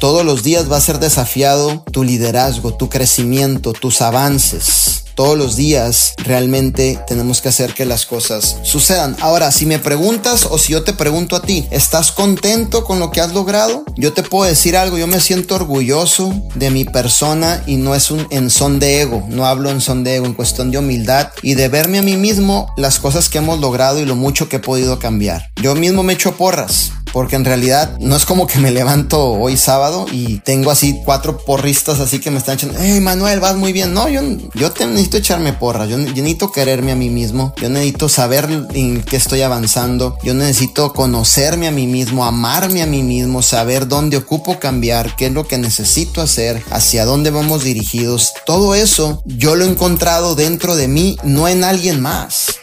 Todos los días va a ser desafiado tu liderazgo, tu crecimiento, tus avances todos los días realmente tenemos que hacer que las cosas sucedan. Ahora, si me preguntas o si yo te pregunto a ti, ¿estás contento con lo que has logrado? Yo te puedo decir algo, yo me siento orgulloso de mi persona y no es un en son de ego, no hablo en son de ego, en cuestión de humildad y de verme a mí mismo las cosas que hemos logrado y lo mucho que he podido cambiar. Yo mismo me echo porras porque en realidad no es como que me levanto hoy sábado y tengo así cuatro porristas así que me están echando, hey Manuel, vas muy bien. No, yo, yo te, necesito echarme porras, yo, necesito quererme a mí mismo, yo necesito saber en qué estoy avanzando, yo necesito conocerme a mí mismo, amarme a mí mismo, saber dónde ocupo cambiar, qué es lo que necesito hacer, hacia dónde vamos dirigidos. Todo eso yo lo he encontrado dentro de mí, no en alguien más.